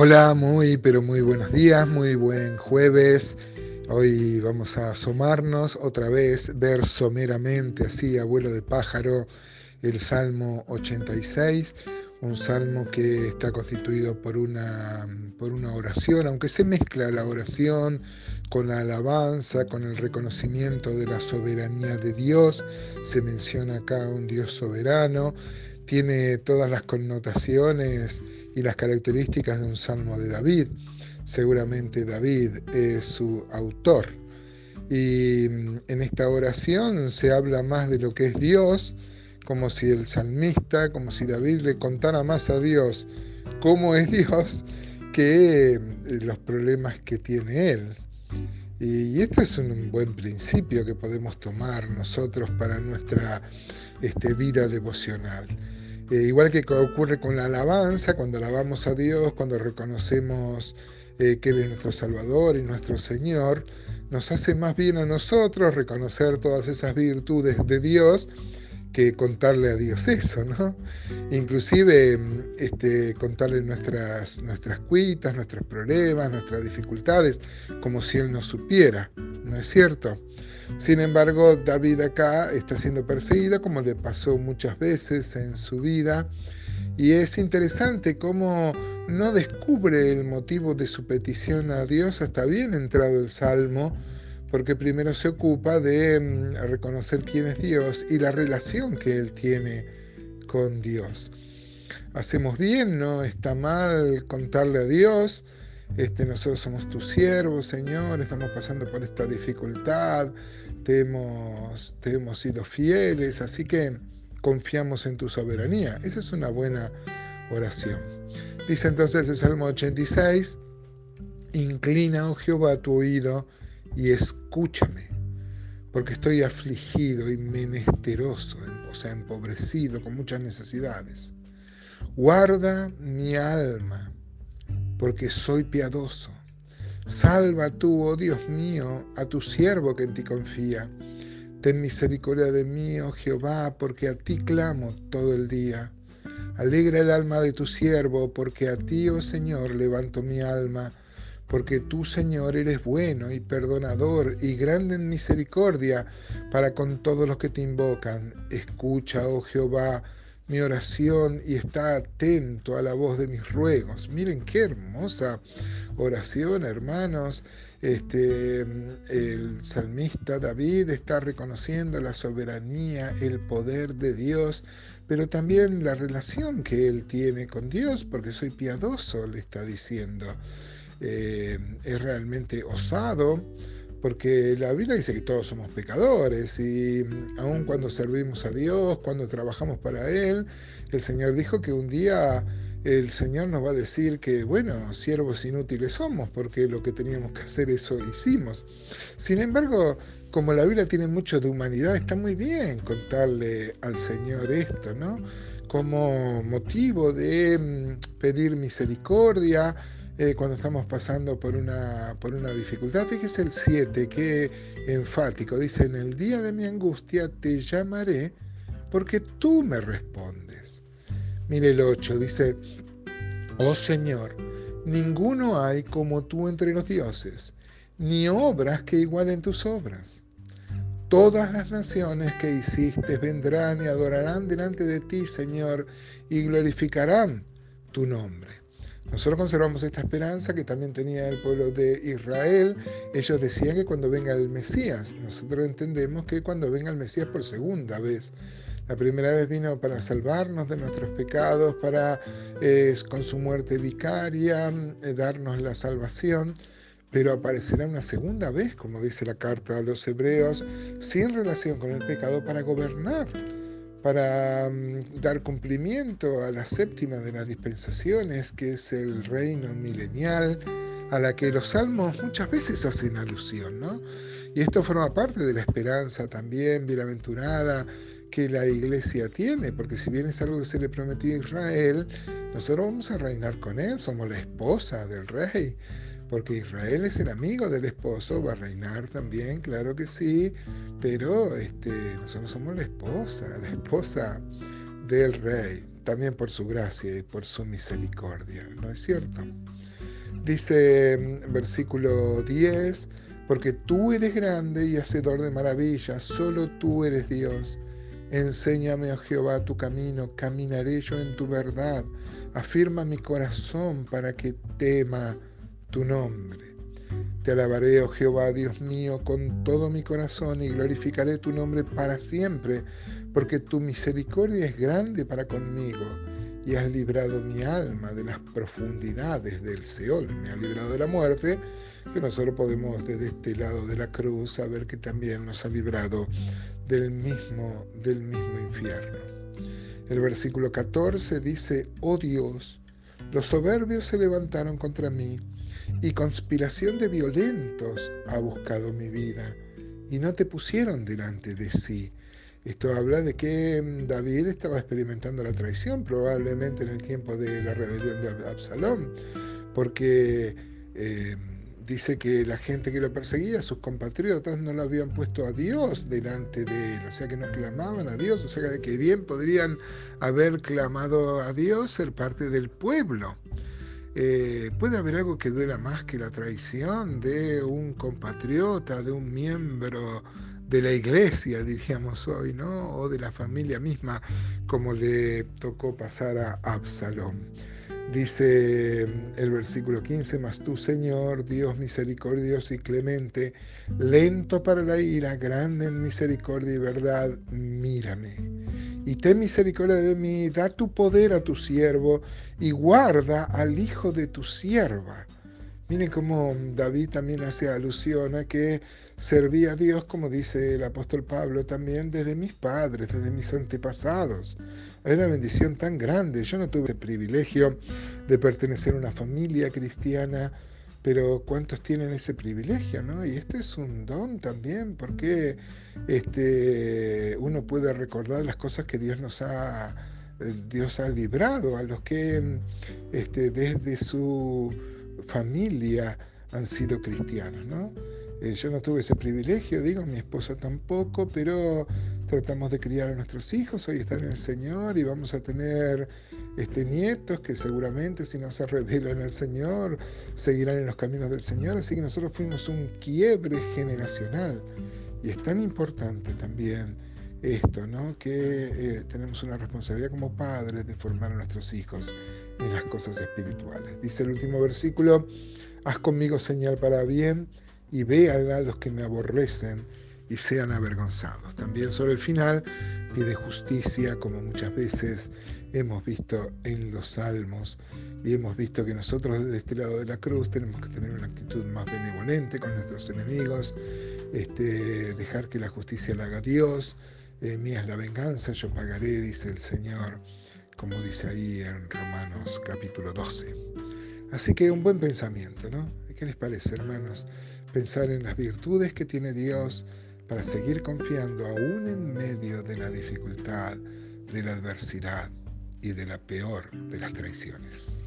Hola, muy pero muy buenos días, muy buen jueves. Hoy vamos a asomarnos otra vez, ver someramente así, abuelo de pájaro, el Salmo 86, un salmo que está constituido por una, por una oración, aunque se mezcla la oración con la alabanza, con el reconocimiento de la soberanía de Dios, se menciona acá un Dios soberano, tiene todas las connotaciones y las características de un salmo de David. Seguramente David es su autor. Y mm, en esta oración se habla más de lo que es Dios, como si el salmista, como si David le contara más a Dios cómo es Dios que mm, los problemas que tiene él. Y este es un buen principio que podemos tomar nosotros para nuestra este, vida devocional. Eh, igual que ocurre con la alabanza, cuando alabamos a Dios, cuando reconocemos eh, que Él es nuestro Salvador y nuestro Señor, nos hace más bien a nosotros reconocer todas esas virtudes de Dios que contarle a Dios eso, ¿no? Inclusive este, contarle nuestras, nuestras cuitas, nuestros problemas, nuestras dificultades, como si Él no supiera, ¿no es cierto? Sin embargo, David acá está siendo perseguido, como le pasó muchas veces en su vida, y es interesante cómo no descubre el motivo de su petición a Dios hasta bien entrado el Salmo, porque primero se ocupa de mm, reconocer quién es Dios y la relación que él tiene con Dios. Hacemos bien, no está mal contarle a Dios, este, nosotros somos tus siervos, Señor, estamos pasando por esta dificultad, hemos, te hemos sido fieles, así que confiamos en tu soberanía. Esa es una buena oración. Dice entonces el Salmo 86, inclina, oh Jehová, tu oído y escúchame, porque estoy afligido y menesteroso, o sea, empobrecido, con muchas necesidades. Guarda mi alma, porque soy piadoso. Salva tú, oh Dios mío, a tu siervo que en ti confía. Ten misericordia de mí, oh Jehová, porque a ti clamo todo el día. Alegra el alma de tu siervo, porque a ti, oh Señor, levanto mi alma porque tú, Señor, eres bueno y perdonador y grande en misericordia para con todos los que te invocan. Escucha, oh Jehová, mi oración y está atento a la voz de mis ruegos. Miren qué hermosa oración, hermanos. Este, el salmista David está reconociendo la soberanía, el poder de Dios, pero también la relación que él tiene con Dios, porque soy piadoso, le está diciendo. Eh, es realmente osado, porque la Biblia dice que todos somos pecadores y aun cuando servimos a Dios, cuando trabajamos para Él, el Señor dijo que un día el Señor nos va a decir que, bueno, siervos inútiles somos, porque lo que teníamos que hacer eso hicimos. Sin embargo, como la Biblia tiene mucho de humanidad, está muy bien contarle al Señor esto, ¿no? Como motivo de mm, pedir misericordia, eh, cuando estamos pasando por una, por una dificultad. Fíjese el 7, qué enfático. Dice, en el día de mi angustia te llamaré porque tú me respondes. Mire el 8, dice, oh Señor, ninguno hay como tú entre los dioses, ni obras que igualen tus obras. Todas las naciones que hiciste vendrán y adorarán delante de ti, Señor, y glorificarán tu nombre. Nosotros conservamos esta esperanza que también tenía el pueblo de Israel. Ellos decían que cuando venga el Mesías, nosotros entendemos que cuando venga el Mesías por segunda vez. La primera vez vino para salvarnos de nuestros pecados, para eh, con su muerte vicaria eh, darnos la salvación, pero aparecerá una segunda vez, como dice la carta a los hebreos, sin relación con el pecado para gobernar para mm, dar cumplimiento a la séptima de las dispensaciones, que es el reino milenial, a la que los salmos muchas veces hacen alusión, ¿no? Y esto forma parte de la esperanza también bienaventurada que la iglesia tiene, porque si bien es algo que se le prometió a Israel, nosotros vamos a reinar con él, somos la esposa del rey porque Israel es el amigo del esposo, va a reinar también, claro que sí, pero este, nosotros somos la esposa, la esposa del rey, también por su gracia y por su misericordia, ¿no es cierto? Dice mm, versículo 10, porque tú eres grande y hacedor de maravillas, solo tú eres Dios. Enséñame, oh Jehová, tu camino, caminaré yo en tu verdad. Afirma mi corazón para que tema tu nombre. Te alabaré, oh Jehová, Dios mío, con todo mi corazón y glorificaré tu nombre para siempre, porque tu misericordia es grande para conmigo y has librado mi alma de las profundidades del Seol, me has librado de la muerte, que nosotros podemos desde este lado de la cruz saber que también nos ha librado del mismo, del mismo infierno. El versículo 14 dice, oh Dios, los soberbios se levantaron contra mí y conspiración de violentos ha buscado mi vida y no te pusieron delante de sí. Esto habla de que mm, David estaba experimentando la traición, probablemente en el tiempo de la rebelión de Absalón, porque eh, dice que la gente que lo perseguía, sus compatriotas, no lo habían puesto a Dios delante de él, o sea que no clamaban a Dios, o sea que bien podrían haber clamado a Dios, ser parte del pueblo. Eh, ¿Puede haber algo que duela más que la traición de un compatriota, de un miembro de la iglesia, diríamos hoy, ¿no? O de la familia misma, como le tocó pasar a Absalón? Dice el versículo 15, mas tú, Señor, Dios misericordioso y clemente, lento para la ira, grande en misericordia y verdad, mírame y ten misericordia de mí, da tu poder a tu siervo y guarda al hijo de tu sierva. Miren cómo David también hace alusión a que servía a Dios, como dice el apóstol Pablo, también desde mis padres, desde mis antepasados. Hay una bendición tan grande. Yo no tuve el privilegio de pertenecer a una familia cristiana pero ¿cuántos tienen ese privilegio? ¿no? Y este es un don también, porque este, uno puede recordar las cosas que Dios nos ha, eh, Dios ha librado, a los que este, desde su familia han sido cristianos. ¿no? Eh, yo no tuve ese privilegio, digo, mi esposa tampoco, pero tratamos de criar a nuestros hijos, hoy están en el Señor y vamos a tener este, nietos que seguramente si no se revelan al Señor, seguirán en los caminos del Señor. Así que nosotros fuimos un quiebre generacional. Y es tan importante también esto, ¿no? Que eh, tenemos una responsabilidad como padres de formar a nuestros hijos en las cosas espirituales. Dice el último versículo, haz conmigo señal para bien y véala a los que me aborrecen y sean avergonzados. También sobre el final pide justicia, como muchas veces hemos visto en los salmos y hemos visto que nosotros desde este lado de la cruz tenemos que tener una actitud más benevolente con nuestros enemigos, este, dejar que la justicia la haga Dios, eh, mía es la venganza, yo pagaré, dice el Señor, como dice ahí en Romanos capítulo 12. Así que un buen pensamiento, ¿no? ¿Qué les parece, hermanos? Pensar en las virtudes que tiene Dios, para seguir confiando aún en medio de la dificultad, de la adversidad y de la peor de las traiciones.